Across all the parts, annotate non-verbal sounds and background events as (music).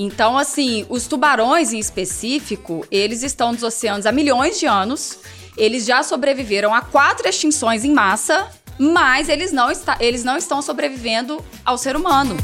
Então, assim, os tubarões em específico, eles estão nos oceanos há milhões de anos. Eles já sobreviveram a quatro extinções em massa, mas eles não, está, eles não estão sobrevivendo ao ser humano.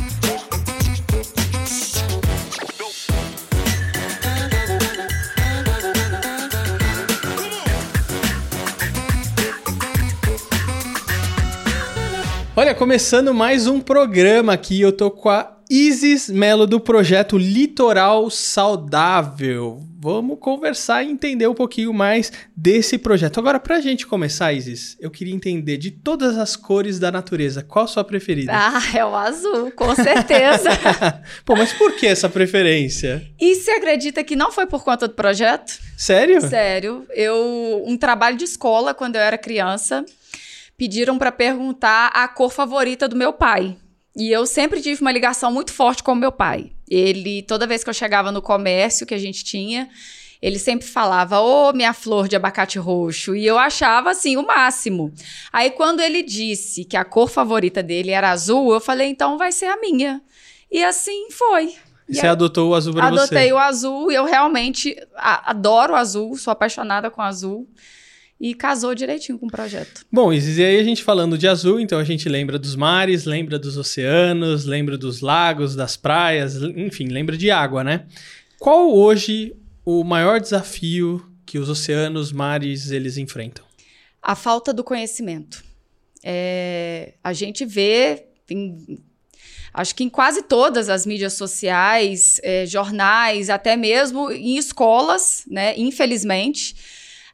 Olha, começando mais um programa aqui, eu tô com a Isis Melo do projeto Litoral Saudável. Vamos conversar e entender um pouquinho mais desse projeto. Agora, pra gente começar, Isis, eu queria entender de todas as cores da natureza, qual a sua preferida? Ah, é o azul, com certeza. (laughs) Pô, mas por que essa preferência? E você acredita que não foi por conta do projeto? Sério? Sério. Eu, um trabalho de escola, quando eu era criança, pediram para perguntar a cor favorita do meu pai. E eu sempre tive uma ligação muito forte com o meu pai. Ele, toda vez que eu chegava no comércio que a gente tinha, ele sempre falava, ô oh, minha flor de abacate roxo. E eu achava assim, o máximo. Aí quando ele disse que a cor favorita dele era azul, eu falei, então vai ser a minha. E assim foi. E você adotou o azul pra adotei você? Adotei o azul e eu realmente adoro o azul, sou apaixonada com o azul e casou direitinho com o projeto. Bom, e aí a gente falando de azul, então a gente lembra dos mares, lembra dos oceanos, lembra dos lagos, das praias, enfim, lembra de água, né? Qual hoje o maior desafio que os oceanos, mares, eles enfrentam? A falta do conhecimento. É, a gente vê, em, acho que em quase todas as mídias sociais, é, jornais, até mesmo em escolas, né? Infelizmente,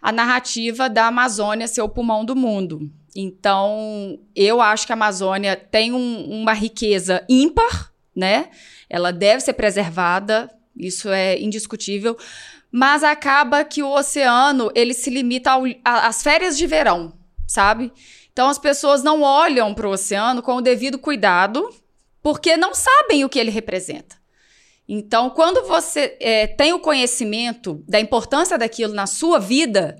a narrativa da Amazônia ser o pulmão do mundo. Então, eu acho que a Amazônia tem um, uma riqueza ímpar, né? Ela deve ser preservada, isso é indiscutível. Mas acaba que o oceano ele se limita às férias de verão, sabe? Então as pessoas não olham para o oceano com o devido cuidado, porque não sabem o que ele representa. Então, quando você é, tem o conhecimento da importância daquilo na sua vida,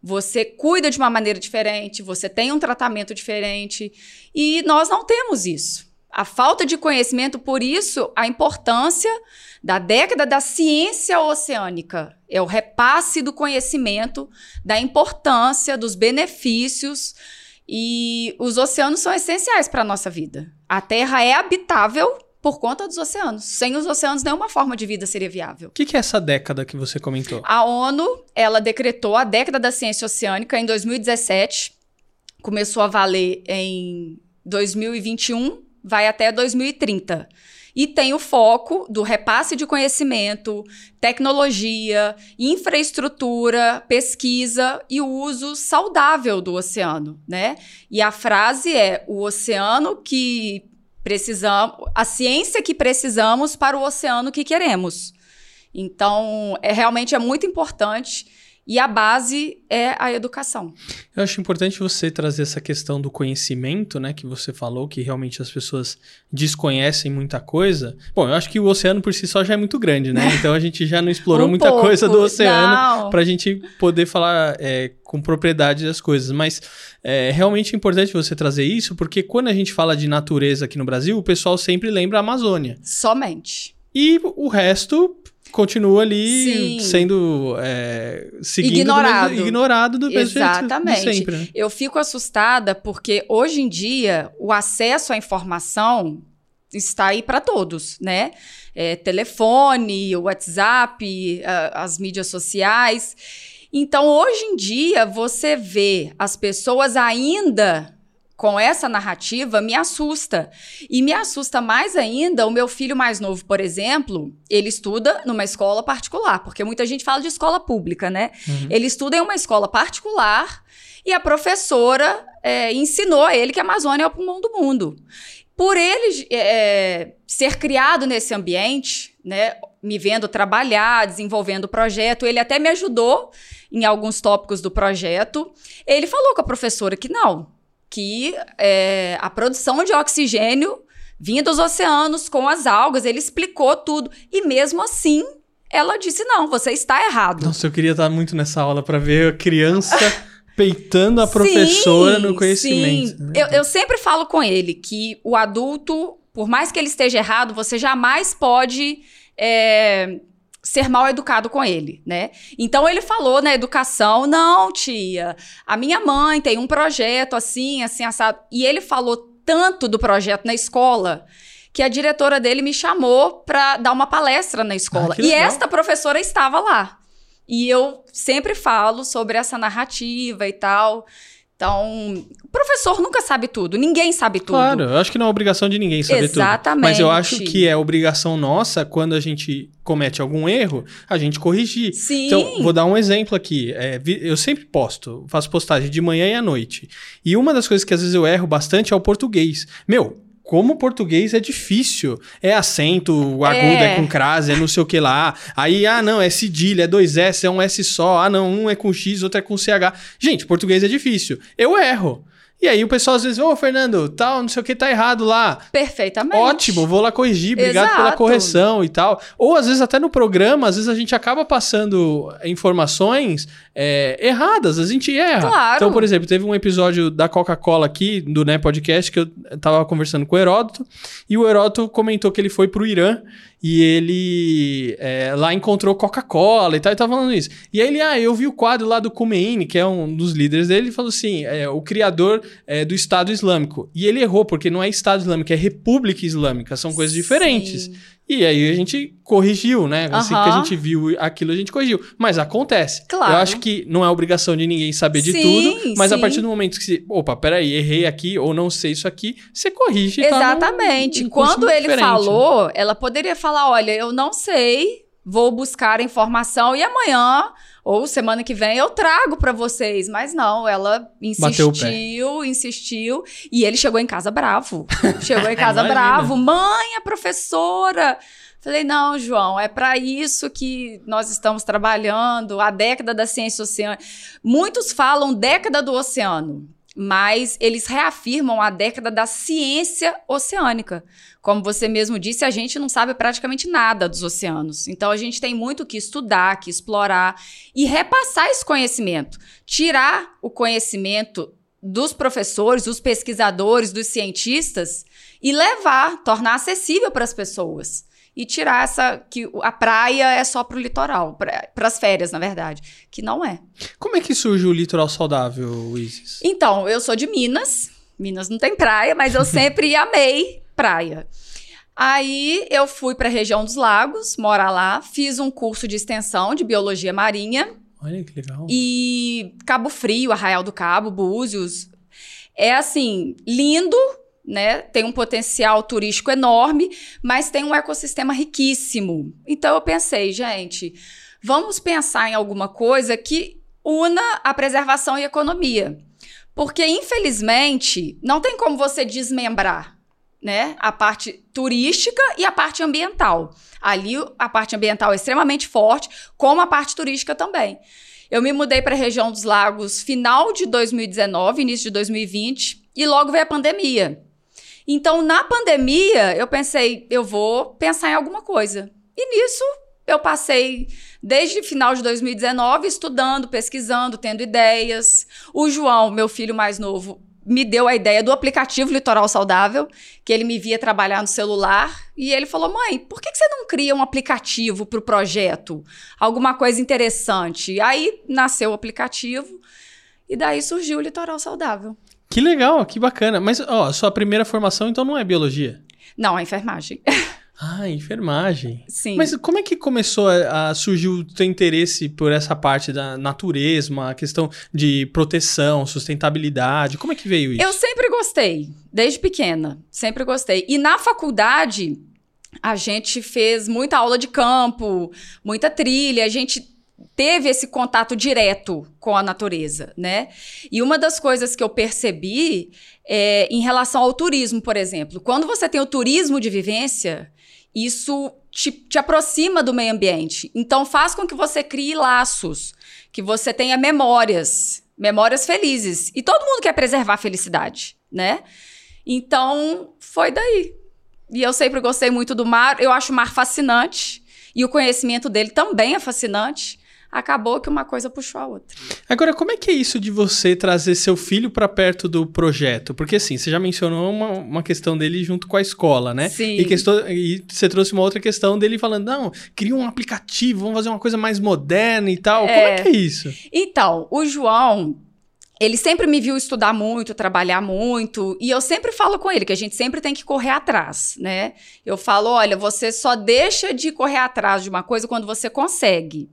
você cuida de uma maneira diferente, você tem um tratamento diferente. E nós não temos isso. A falta de conhecimento, por isso, a importância da década da ciência oceânica. É o repasse do conhecimento, da importância, dos benefícios. E os oceanos são essenciais para a nossa vida. A Terra é habitável por conta dos oceanos. Sem os oceanos, nenhuma forma de vida seria viável. O que, que, é essa década que você comentou? A ONU, ela decretou a década da ciência oceânica em 2017. Começou a valer em 2021, vai até 2030 e tem o foco do repasse de conhecimento, tecnologia, infraestrutura, pesquisa e o uso saudável do oceano, né? E a frase é: o oceano que Precisamos, a ciência que precisamos para o oceano que queremos. Então, é realmente é muito importante e a base é a educação. Eu acho importante você trazer essa questão do conhecimento, né, que você falou que realmente as pessoas desconhecem muita coisa. Bom, eu acho que o oceano por si só já é muito grande, né? Então a gente já não explorou (laughs) um muita pouco. coisa do oceano para a gente poder falar é, com propriedade das coisas. Mas é realmente importante você trazer isso, porque quando a gente fala de natureza aqui no Brasil, o pessoal sempre lembra a Amazônia. Somente. E o resto continua ali Sim. sendo é, seguindo ignorado. Do mesmo, ignorado do mesmo Exatamente. jeito de sempre. Né? Eu fico assustada porque hoje em dia o acesso à informação está aí para todos, né? É, telefone, WhatsApp, as mídias sociais. Então, hoje em dia, você vê as pessoas ainda com essa narrativa me assusta. E me assusta mais ainda o meu filho mais novo, por exemplo, ele estuda numa escola particular, porque muita gente fala de escola pública, né? Uhum. Ele estuda em uma escola particular e a professora é, ensinou a ele que a Amazônia é o pulmão do mundo. Por ele é, ser criado nesse ambiente, né, me vendo trabalhar, desenvolvendo o projeto, ele até me ajudou em alguns tópicos do projeto. Ele falou com a professora que não, que é, a produção de oxigênio vinha dos oceanos com as algas, ele explicou tudo. E mesmo assim, ela disse: não, você está errado. Nossa, eu queria estar muito nessa aula para ver a criança. (laughs) peitando a professora sim, no conhecimento. Sim. Né? Eu, eu sempre falo com ele que o adulto, por mais que ele esteja errado, você jamais pode é, ser mal educado com ele, né? Então ele falou na educação, não, tia, a minha mãe tem um projeto assim, assim, assado. E ele falou tanto do projeto na escola que a diretora dele me chamou para dar uma palestra na escola. Ah, e esta professora estava lá. E eu sempre falo sobre essa narrativa e tal. Então, o professor nunca sabe tudo, ninguém sabe tudo. Claro, eu acho que não é obrigação de ninguém saber tudo. Exatamente. Mas eu acho que é obrigação nossa, quando a gente comete algum erro, a gente corrigir. Sim. Então, vou dar um exemplo aqui. É, eu sempre posto, faço postagem de manhã e à noite. E uma das coisas que às vezes eu erro bastante é o português. Meu, como o português é difícil. É acento, o agudo é, É. com crase, é não sei o que lá. Aí, ah, não, é cedilha, é dois S, é um S só. Ah, não, um é com X, outro é com CH. Gente, português é difícil. Eu erro. E aí o pessoal às vezes, ô, Fernando, tal, não sei o que, tá errado lá. Perfeitamente. Ótimo, vou lá corrigir, obrigado pela Exato. correção e tal. Ou às vezes até no programa, às vezes a gente acaba passando informações é, erradas, a gente erra. Claro. Então, por exemplo, teve um episódio da Coca-Cola aqui, do né, podcast, que eu tava conversando com o Heródoto, e o Heródoto comentou que ele foi pro Irã e ele é, lá encontrou Coca-Cola e tal, e tava falando isso. E aí ele, ah, eu vi o quadro lá do Khomeini, que é um dos líderes dele, e falou assim, é, o criador é, do Estado Islâmico. E ele errou, porque não é Estado Islâmico, é República Islâmica, são coisas diferentes. E aí a gente corrigiu, né? Assim que a gente viu aquilo, a gente corrigiu. Mas acontece. Claro. Eu acho que não é obrigação de ninguém saber de Sim, tudo, mas a sim. partir do momento que você, opa, peraí, errei aqui ou não sei isso aqui, você corrige. e tá num- Exatamente. Quando ele diferente, né? falou, ela poderia falar: olha, eu não sei, vou buscar a informação e amanhã ou semana que vem eu trago pra vocês. Mas não, ela insistiu, insistiu. E ele chegou em casa bravo. Chegou em (laughs) casa bravo. Mãe, a professora. Falei, não, João, é para isso que nós estamos trabalhando, a década da ciência oceânica. Muitos falam década do oceano, mas eles reafirmam a década da ciência oceânica. Como você mesmo disse, a gente não sabe praticamente nada dos oceanos. Então a gente tem muito que estudar, que explorar e repassar esse conhecimento. Tirar o conhecimento dos professores, dos pesquisadores, dos cientistas e levar, tornar acessível para as pessoas. E tirar essa. que a praia é só para o litoral, para as férias, na verdade. Que não é. Como é que surge o litoral saudável, Isis? Então, eu sou de Minas. Minas não tem praia, mas eu (laughs) sempre amei praia. Aí eu fui para a região dos lagos, morar lá, fiz um curso de extensão de biologia marinha Olha que legal. e Cabo Frio, Arraial do Cabo, Búzios. É assim, lindo, né? Tem um potencial turístico enorme, mas tem um ecossistema riquíssimo. Então eu pensei, gente, vamos pensar em alguma coisa que una a preservação e a economia. Porque, infelizmente, não tem como você desmembrar né, a parte turística e a parte ambiental. Ali a parte ambiental é extremamente forte, como a parte turística também. Eu me mudei para a região dos lagos final de 2019, início de 2020, e logo veio a pandemia. Então, na pandemia, eu pensei, eu vou pensar em alguma coisa. E nisso, eu passei desde final de 2019 estudando, pesquisando, tendo ideias. O João, meu filho mais novo, me deu a ideia do aplicativo Litoral Saudável, que ele me via trabalhar no celular, e ele falou: "Mãe, por que você não cria um aplicativo para o projeto? Alguma coisa interessante?" Aí nasceu o aplicativo e daí surgiu o Litoral Saudável. Que legal, que bacana. Mas, ó, sua primeira formação então não é biologia? Não, a enfermagem. (laughs) Ah, enfermagem. Sim. Mas como é que começou a, a surgir o teu interesse por essa parte da natureza, a questão de proteção, sustentabilidade? Como é que veio isso? Eu sempre gostei, desde pequena, sempre gostei. E na faculdade, a gente fez muita aula de campo, muita trilha, a gente teve esse contato direto com a natureza, né? E uma das coisas que eu percebi é em relação ao turismo, por exemplo. Quando você tem o turismo de vivência, isso te, te aproxima do meio ambiente. Então faz com que você crie laços, que você tenha memórias, memórias felizes. E todo mundo quer preservar a felicidade, né? Então foi daí. E eu sempre gostei muito do mar, eu acho o mar fascinante. E o conhecimento dele também é fascinante. Acabou que uma coisa puxou a outra. Agora, como é que é isso de você trazer seu filho para perto do projeto? Porque assim, você já mencionou uma, uma questão dele junto com a escola, né? Sim. E, questão, e você trouxe uma outra questão dele falando, não, cria um aplicativo, vamos fazer uma coisa mais moderna e tal. É... Como é que é isso? Então, o João, ele sempre me viu estudar muito, trabalhar muito, e eu sempre falo com ele que a gente sempre tem que correr atrás, né? Eu falo, olha, você só deixa de correr atrás de uma coisa quando você consegue.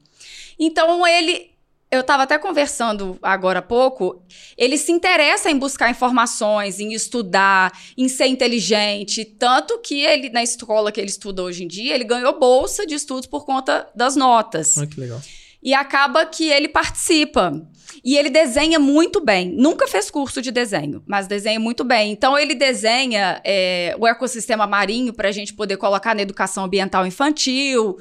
Então ele eu estava até conversando agora há pouco, ele se interessa em buscar informações, em estudar, em ser inteligente, tanto que ele na escola que ele estuda hoje em dia, ele ganhou bolsa de estudos por conta das notas. Ah, que legal. E acaba que ele participa. E ele desenha muito bem. Nunca fez curso de desenho, mas desenha muito bem. Então, ele desenha é, o ecossistema marinho para a gente poder colocar na educação ambiental infantil.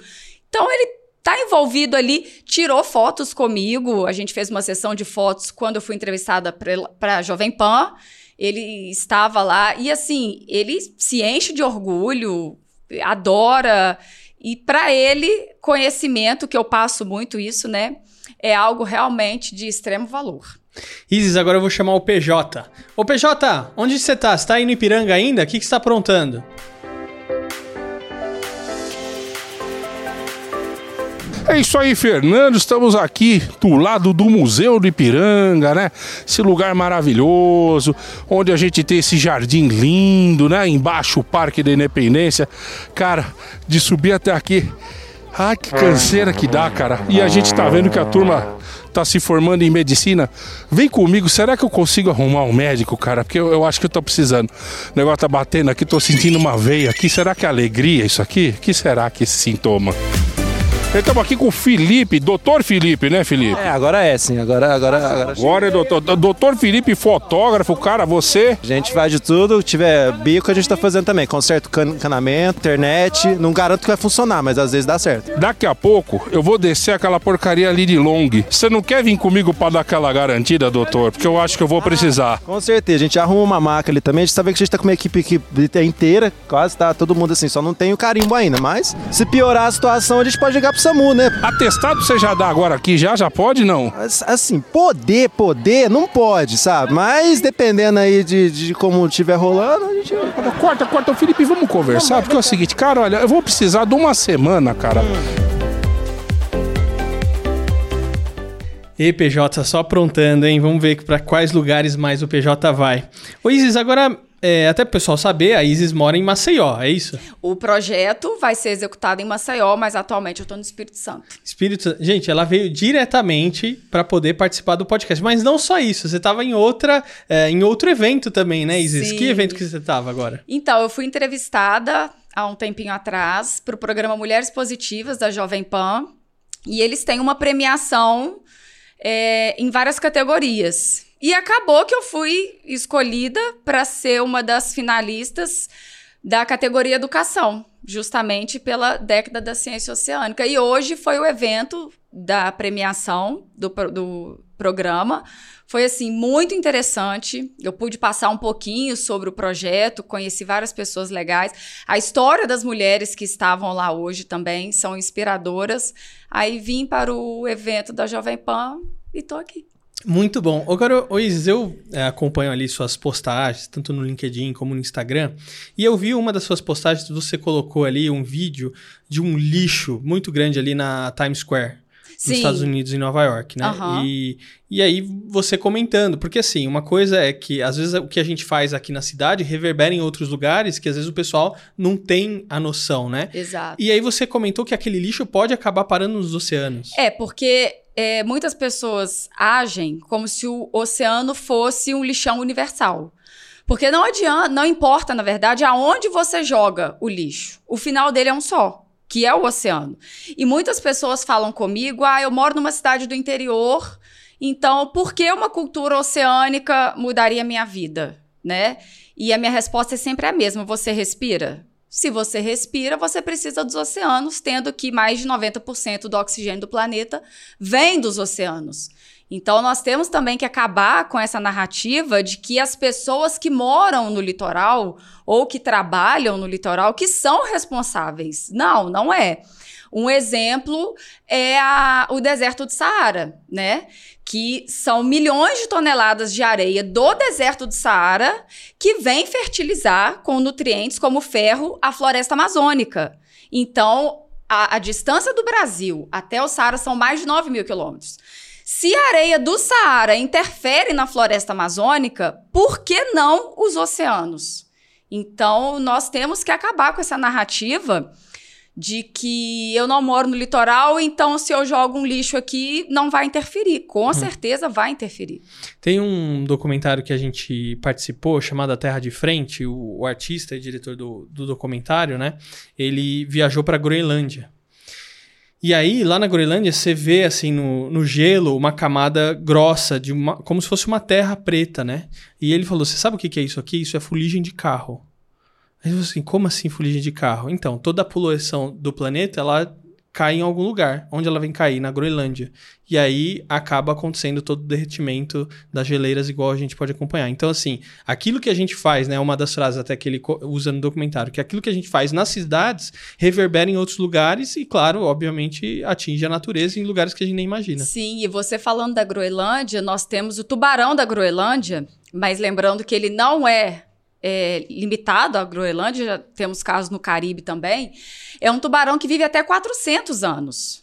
Então, ele tá envolvido ali, tirou fotos comigo. A gente fez uma sessão de fotos quando eu fui entrevistada para a Jovem Pan. Ele estava lá e assim, ele se enche de orgulho, adora. E para ele, conhecimento, que eu passo muito isso, né? É algo realmente de extremo valor. Isis, agora eu vou chamar o PJ. Ô PJ, onde você tá? Você tá aí no Ipiranga ainda? O que, que você tá aprontando? É isso aí, Fernando. Estamos aqui do lado do Museu do Ipiranga, né? Esse lugar maravilhoso, onde a gente tem esse jardim lindo, né? Embaixo o Parque da Independência. Cara, de subir até aqui. Ai, que canseira que dá, cara. E a gente tá vendo que a turma tá se formando em medicina. Vem comigo, será que eu consigo arrumar um médico, cara? Porque eu, eu acho que eu tô precisando. O negócio tá batendo aqui, tô sentindo uma veia aqui. Será que é alegria isso aqui? que será que esse sintoma? Estamos aqui com o Felipe, doutor Felipe, né, Felipe? É, agora é sim, agora agora Agora, agora é doutor, doutor Felipe, fotógrafo, cara, você... A gente faz de tudo, tiver bico a gente tá fazendo também, conserto can canamento, internet, não garanto que vai funcionar, mas às vezes dá certo. Daqui a pouco eu vou descer aquela porcaria ali de long. Você não quer vir comigo para dar aquela garantida, doutor? Porque eu acho que eu vou precisar. Com certeza, a gente arruma uma maca ali também, a gente sabe que a gente tá com uma equipe, equipe inteira, quase tá todo mundo assim, só não tem o carimbo ainda, mas se piorar a situação a gente pode ligar pro SAMU, né? Atestado você já dá agora aqui, já? Já pode, não? Assim, poder, poder, não pode, sabe? Mas dependendo aí de, de como estiver rolando, a gente... Corta, corta, Felipe, vamos conversar, porque é o seguinte, cara, olha, eu vou precisar de uma semana, cara. E PJ, só aprontando, hein? Vamos ver para quais lugares mais o PJ vai. Ô Isis, agora é, até o pessoal saber, a Isis mora em Maceió, é isso? O projeto vai ser executado em Maceió, mas atualmente eu estou no Espírito Santo. Espírito Santo. Gente, ela veio diretamente para poder participar do podcast. Mas não só isso, você estava em outra, é, em outro evento também, né, Isis? Sim. Que evento que você estava agora? Então, eu fui entrevistada há um tempinho atrás para o programa Mulheres Positivas da Jovem Pan. E eles têm uma premiação é, em várias categorias. E acabou que eu fui escolhida para ser uma das finalistas da categoria Educação, justamente pela década da ciência oceânica. E hoje foi o evento da premiação do, do programa. Foi assim muito interessante. Eu pude passar um pouquinho sobre o projeto, conheci várias pessoas legais. A história das mulheres que estavam lá hoje também são inspiradoras. Aí vim para o evento da Jovem Pan e tô aqui. Muito bom. Agora, Oisis, eu é, acompanho ali suas postagens, tanto no LinkedIn como no Instagram, e eu vi uma das suas postagens, você colocou ali um vídeo de um lixo muito grande ali na Times Square. Sim. Nos Estados Unidos, em Nova York, né? Uhum. E, e aí você comentando, porque assim, uma coisa é que às vezes o que a gente faz aqui na cidade reverbera em outros lugares que às vezes o pessoal não tem a noção, né? Exato. E aí você comentou que aquele lixo pode acabar parando nos oceanos. É, porque é, muitas pessoas agem como se o oceano fosse um lixão universal. Porque não adianta, não importa, na verdade, aonde você joga o lixo. O final dele é um só, que é o oceano. E muitas pessoas falam comigo: ah, eu moro numa cidade do interior, então por que uma cultura oceânica mudaria minha vida? Né? E a minha resposta é sempre a mesma: você respira? Se você respira, você precisa dos oceanos, tendo que mais de 90% do oxigênio do planeta vem dos oceanos. Então, nós temos também que acabar com essa narrativa de que as pessoas que moram no litoral ou que trabalham no litoral que são responsáveis. Não, não é. Um exemplo é a, o deserto do Saara, né? Que são milhões de toneladas de areia do deserto do Saara que vem fertilizar com nutrientes como ferro a floresta amazônica. Então, a, a distância do Brasil até o Saara são mais de 9 mil quilômetros. Se a areia do Saara interfere na floresta amazônica, por que não os oceanos? Então, nós temos que acabar com essa narrativa de que eu não moro no litoral, então se eu jogo um lixo aqui, não vai interferir. Com hum. certeza vai interferir. Tem um documentário que a gente participou, chamado A Terra de Frente, o, o artista e diretor do, do documentário, né? Ele viajou para Groenlândia. E aí, lá na Groenlândia, você vê, assim, no, no gelo, uma camada grossa, de uma, como se fosse uma terra preta, né? E ele falou: Você sabe o que é isso aqui? Isso é fuligem de carro. Aí eu assim: Como assim fuligem de carro? Então, toda a poluição do planeta, ela cai em algum lugar. Onde ela vem cair? Na Groenlândia. E aí acaba acontecendo todo o derretimento das geleiras, igual a gente pode acompanhar. Então, assim, aquilo que a gente faz, né? Uma das frases até que ele usa no documentário, que aquilo que a gente faz nas cidades reverbera em outros lugares e, claro, obviamente, atinge a natureza em lugares que a gente nem imagina. Sim, e você falando da Groenlândia, nós temos o tubarão da Groenlândia, mas lembrando que ele não é é, limitado à Groenlândia, já temos casos no Caribe também, é um tubarão que vive até 400 anos.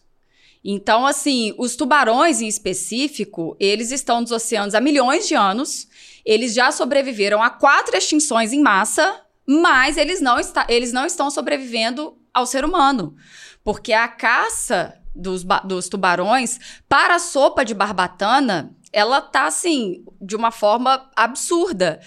Então, assim, os tubarões em específico, eles estão nos oceanos há milhões de anos, eles já sobreviveram a quatro extinções em massa, mas eles não, está, eles não estão sobrevivendo ao ser humano. Porque a caça dos, dos tubarões para a sopa de barbatana ela tá assim, de uma forma absurda.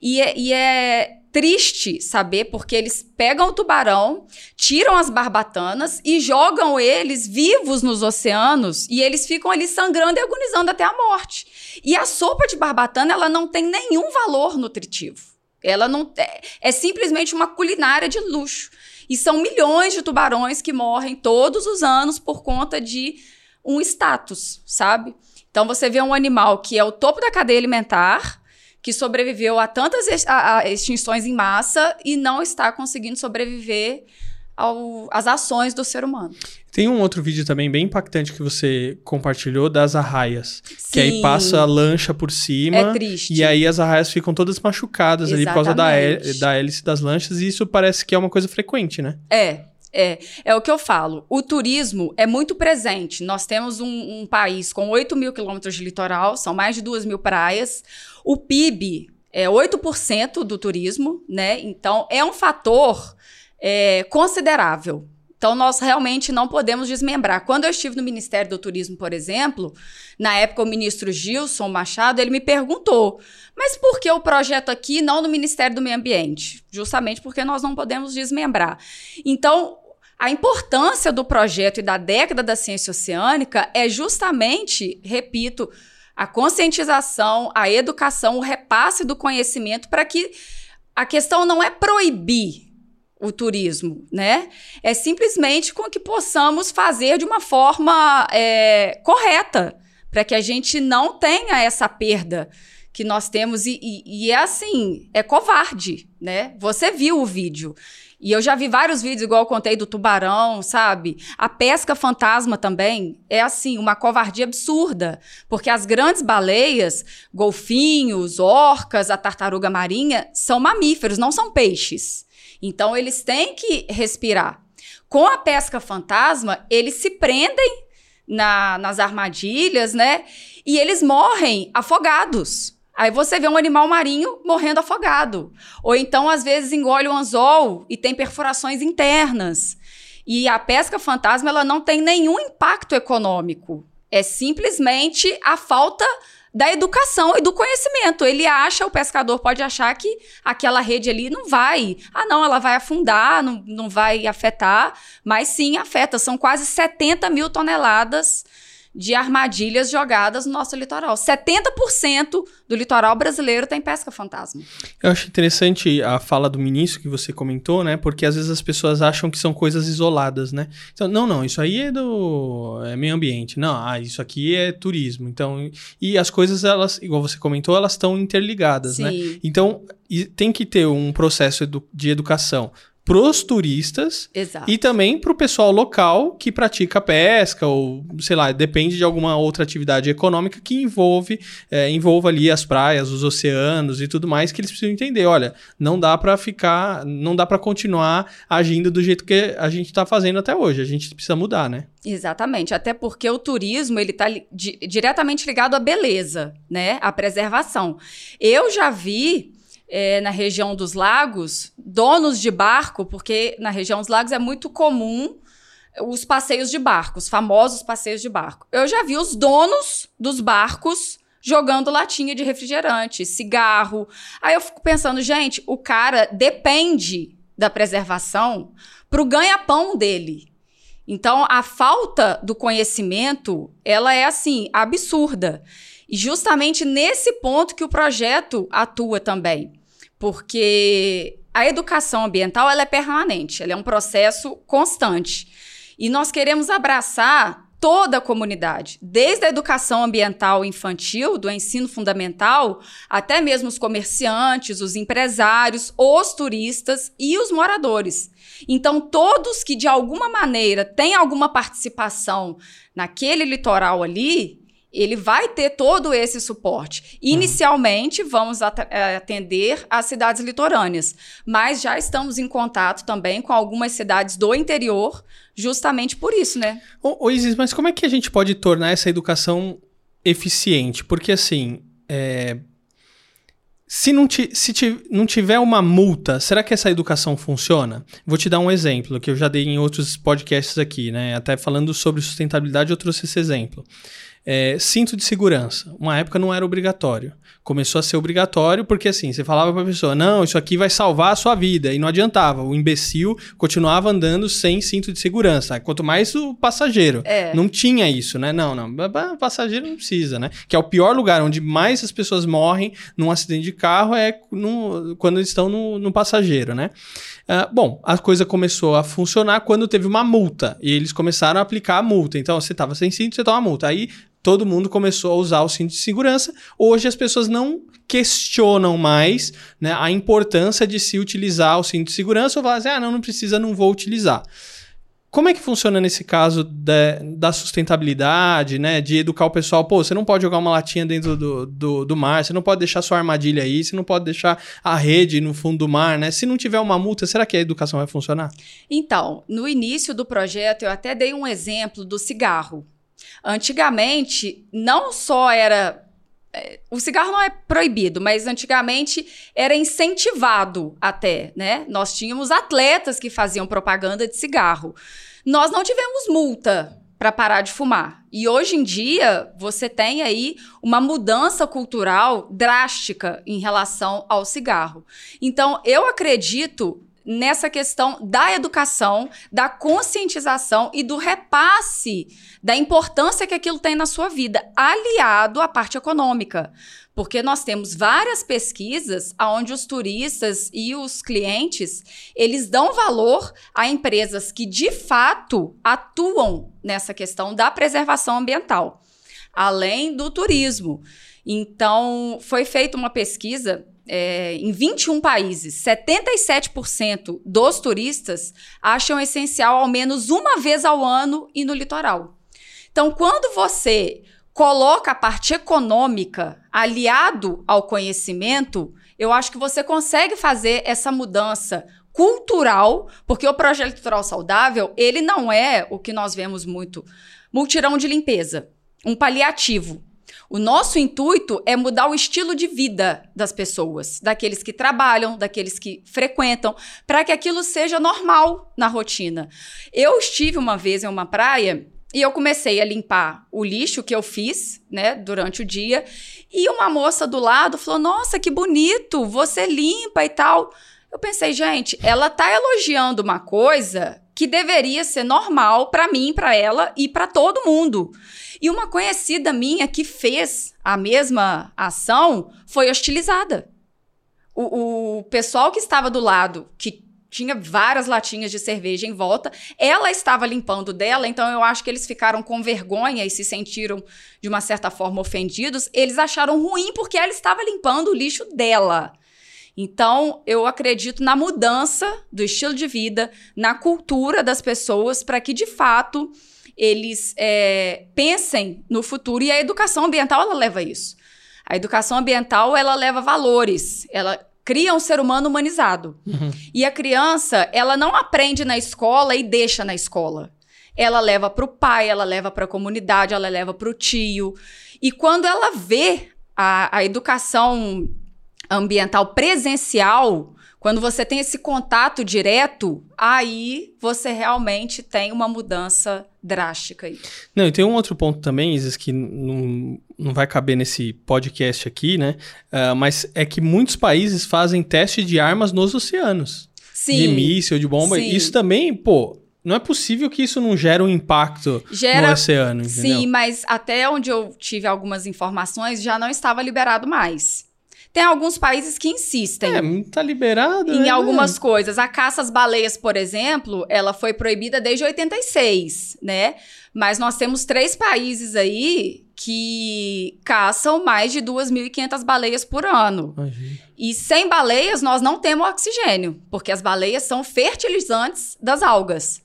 E é, e é triste saber porque eles pegam o tubarão, tiram as barbatanas e jogam eles vivos nos oceanos e eles ficam ali sangrando e agonizando até a morte. E a sopa de barbatana, ela não tem nenhum valor nutritivo. Ela não é, é simplesmente uma culinária de luxo. E são milhões de tubarões que morrem todos os anos por conta de um status, sabe? Então você vê um animal que é o topo da cadeia alimentar, que sobreviveu a tantas extinções em massa e não está conseguindo sobreviver às ações do ser humano. Tem um outro vídeo também bem impactante que você compartilhou das arraias. Sim. Que aí passa a lancha por cima. É triste. E aí as arraias ficam todas machucadas Exatamente. ali por causa da, da hélice das lanchas. E isso parece que é uma coisa frequente, né? É. É, é o que eu falo. O turismo é muito presente. Nós temos um, um país com 8 mil quilômetros de litoral, são mais de 2 mil praias. O PIB é 8% do turismo, né? Então, é um fator é, considerável. Então, nós realmente não podemos desmembrar. Quando eu estive no Ministério do Turismo, por exemplo, na época o ministro Gilson Machado, ele me perguntou, mas por que o projeto aqui não no Ministério do Meio Ambiente? Justamente porque nós não podemos desmembrar. Então, a importância do projeto e da década da ciência oceânica é justamente, repito, a conscientização, a educação, o repasse do conhecimento para que a questão não é proibir o turismo, né? É simplesmente com que possamos fazer de uma forma é, correta, para que a gente não tenha essa perda que nós temos. E, e, e, é assim, é covarde, né? Você viu o vídeo. E eu já vi vários vídeos, igual eu contei do tubarão, sabe? A pesca fantasma também é assim, uma covardia absurda. Porque as grandes baleias, golfinhos, orcas, a tartaruga marinha, são mamíferos, não são peixes. Então, eles têm que respirar. Com a pesca fantasma, eles se prendem na, nas armadilhas, né? E eles morrem afogados. Aí você vê um animal marinho morrendo afogado. Ou então, às vezes, engole o anzol e tem perfurações internas. E a pesca fantasma ela não tem nenhum impacto econômico. É simplesmente a falta da educação e do conhecimento. Ele acha, o pescador pode achar que aquela rede ali não vai. Ah, não, ela vai afundar, não, não vai afetar, mas sim afeta. São quase 70 mil toneladas de armadilhas jogadas no nosso litoral. 70% do litoral brasileiro tem pesca fantasma. Eu acho interessante a fala do ministro que você comentou, né? Porque às vezes as pessoas acham que são coisas isoladas, né? Então, não, não, isso aí é do é meio ambiente. Não, ah, isso aqui é turismo. Então, e as coisas elas, igual você comentou, elas estão interligadas, né? Sim. né? Então, tem que ter um processo de educação pros turistas Exato. e também pro pessoal local que pratica pesca ou, sei lá, depende de alguma outra atividade econômica que envolve, é, envolva ali as praias, os oceanos e tudo mais, que eles precisam entender, olha, não dá para ficar, não dá para continuar agindo do jeito que a gente tá fazendo até hoje, a gente precisa mudar, né? Exatamente, até porque o turismo ele está di diretamente ligado à beleza, né? À preservação. Eu já vi é, na região dos lagos donos de barco, porque na região dos lagos é muito comum os passeios de barco, os famosos passeios de barco. Eu já vi os donos dos barcos jogando latinha de refrigerante, cigarro. Aí eu fico pensando, gente, o cara depende da preservação para o ganha-pão dele. Então, a falta do conhecimento, ela é assim, absurda. E justamente nesse ponto que o projeto atua também. Porque a educação ambiental, ela é permanente, ela é um processo constante. E nós queremos abraçar toda a comunidade, desde a educação ambiental infantil, do ensino fundamental, até mesmo os comerciantes, os empresários, os turistas e os moradores. Então, todos que de alguma maneira têm alguma participação naquele litoral ali, ele vai ter todo esse suporte. Inicialmente, uhum. vamos eh, atender as cidades litorâneas, mas já estamos em contato também com algumas cidades do interior, justamente por isso, né? Ô, ô Isis, mas como é que a gente pode tornar essa educação eficiente? Porque, assim, é, se, não, ti, se ti, não tiver uma multa, será que essa educação funciona? Vou te dar um exemplo que eu já dei em outros podcasts aqui, né? Até falando sobre sustentabilidade, eu trouxe esse exemplo. É, cinto de segurança. Uma época não era obrigatório. Começou a ser obrigatório porque assim, você falava para a pessoa: "Não, isso aqui vai salvar a sua vida". E não adiantava. O imbecil continuava andando sem cinto de segurança. Quanto mais o passageiro. É. Não tinha isso, né? Não, não. Passageiro não precisa, né? Que é o pior lugar onde mais as pessoas morrem num acidente de carro é no, quando estão no, no passageiro, né? Uh, bom, a coisa começou a funcionar quando teve uma multa. E eles começaram a aplicar a multa. Então, você estava sem cinto, você toma multa. Aí todo mundo começou a usar o cinto de segurança. Hoje as pessoas não questionam mais né, a importância de se utilizar o cinto de segurança ou falam assim, ah, não, não precisa, não vou utilizar. Como é que funciona nesse caso da, da, sustentabilidade, né? De educar o pessoal, pô, você não pode jogar uma latinha dentro do, do, do, mar, você não pode deixar sua armadilha aí, você não pode deixar a rede no fundo do mar, né? Se não tiver uma multa, será que a educação vai funcionar? Então, no início do projeto, eu até dei um exemplo do cigarro. Antigamente, não só era. É, o cigarro não é proibido, mas antigamente era incentivado até, né? Nós tínhamos atletas que faziam propaganda de cigarro. Nós não tivemos multa para parar de fumar. E hoje em dia, você tem aí uma mudança cultural drástica em relação ao cigarro. Então, eu acredito nessa questão da educação, da conscientização e do repasse da importância que aquilo tem na sua vida, aliado à parte econômica. Porque nós temos várias pesquisas onde os turistas e os clientes, eles dão valor a empresas que de fato atuam nessa questão da preservação ambiental, além do turismo. Então, foi feita uma pesquisa é, em 21 países, 77% dos turistas acham essencial ao menos uma vez ao ano ir no litoral. Então, quando você coloca a parte econômica aliado ao conhecimento, eu acho que você consegue fazer essa mudança cultural, porque o projeto litoral saudável, ele não é o que nós vemos muito, multirão de limpeza, um paliativo. O nosso intuito é mudar o estilo de vida das pessoas, daqueles que trabalham, daqueles que frequentam, para que aquilo seja normal na rotina. Eu estive uma vez em uma praia e eu comecei a limpar o lixo que eu fiz, né, durante o dia, e uma moça do lado falou: "Nossa, que bonito, você limpa e tal". Eu pensei, gente, ela tá elogiando uma coisa que deveria ser normal para mim, para ela e para todo mundo. E uma conhecida minha que fez a mesma ação foi hostilizada. O, o pessoal que estava do lado, que tinha várias latinhas de cerveja em volta. Ela estava limpando dela, então eu acho que eles ficaram com vergonha e se sentiram de uma certa forma ofendidos. Eles acharam ruim porque ela estava limpando o lixo dela. Então, eu acredito na mudança do estilo de vida, na cultura das pessoas, para que, de fato, eles é, pensem no futuro. E a educação ambiental, ela leva isso. A educação ambiental, ela leva valores, ela cria um ser humano humanizado. Uhum. E a criança, ela não aprende na escola e deixa na escola. Ela leva para o pai, ela leva para a comunidade, ela leva para o tio. E quando ela vê a, a educação ambiental presencial, quando você tem esse contato direto, aí você realmente tem uma mudança drástica aí. Não, e tem um outro ponto também, Isis, que não, não vai caber nesse podcast aqui, né? Ah, mas é que muitos países fazem teste de armas nos oceanos. Sim. De míssil, de bomba. Sim. Isso também, pô, não é possível que isso não gere um impacto Gera- no oceano, entendeu? Sim, mas até onde eu tive algumas informações, já não estava liberado mais. Tem alguns países que insistem. É, tá liberado. Em né? algumas coisas. A caça às baleias, por exemplo, ela foi proibida desde 86, né? Mas nós temos três países aí que caçam mais de 2.500 baleias por ano. Imagina. E sem baleias, nós não temos oxigênio, porque as baleias são fertilizantes das algas.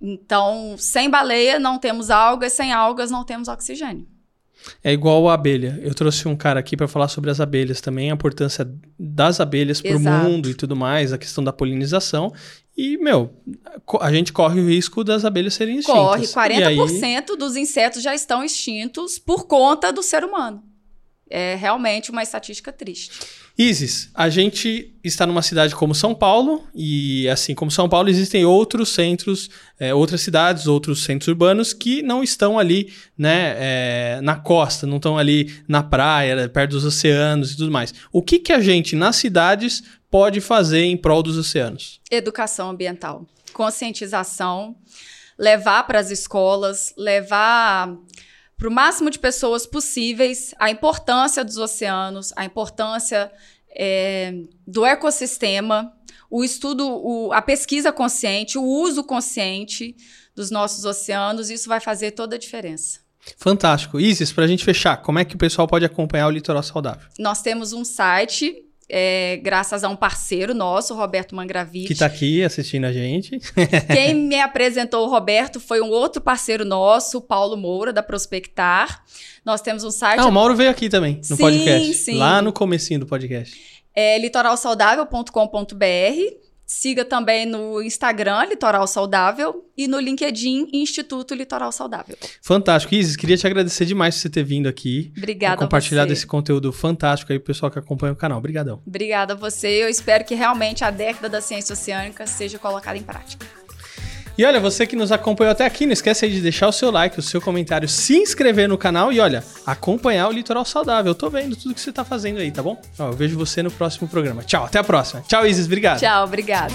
Então, sem baleia, não temos algas, sem algas, não temos oxigênio. É igual a abelha. Eu trouxe um cara aqui para falar sobre as abelhas também, a importância das abelhas para o mundo e tudo mais, a questão da polinização. E, meu, a gente corre o risco das abelhas serem extintas. Corre, E aí- 40% dos insetos já estão extintos por conta do ser humano. É realmente uma estatística triste. Isis, a gente está numa cidade como São Paulo, e assim como São Paulo, existem outros centros, é, outras cidades, outros centros urbanos que não estão ali né, é, na costa, não estão ali na praia, perto dos oceanos e tudo mais. O que, que a gente, nas cidades, pode fazer em prol dos oceanos? Educação ambiental, conscientização, levar para as escolas, levar para o máximo de pessoas possíveis a importância dos oceanos, a importância é, do ecossistema, o estudo, o- a pesquisa consciente, o uso consciente dos nossos oceanos, isso vai fazer toda a diferença. Fantástico. Isis, para a gente fechar, como é que o pessoal pode acompanhar o Litoral Saudável? Nós temos um site, é, graças a um parceiro nosso, Roberto Mangravite. Que está aqui assistindo a gente. (laughs) Quem me apresentou o Roberto foi um outro parceiro nosso, o Paulo Moura, da Prospectar. Nós temos um site, Ah, o Mauro veio aqui também, no Sim, podcast. sim. Lá no comecinho do podcast. é litoralsaudável.com.br. Siga também no Instagram, Litoral Saudável, e no LinkedIn, Instituto Litoral Saudável. Fantástico. Isis, queria te agradecer demais por você ter vindo aqui. Obrigada compartilhado esse conteúdo fantástico aí pro pessoal que acompanha o canal. Obrigadão. Obrigada a você. Eu espero que realmente a década da ciência oceânica seja colocada em prática. E olha, você que nos acompanhou até aqui, não esquece aí de deixar o seu like, o seu comentário, se inscrever no canal e olha, acompanhar o Litoral Saudável. Eu tô vendo tudo que você tá fazendo aí, tá bom? Ó, eu vejo você no próximo programa. Tchau, até a próxima. Tchau, Isis, obrigado. Tchau, obrigada.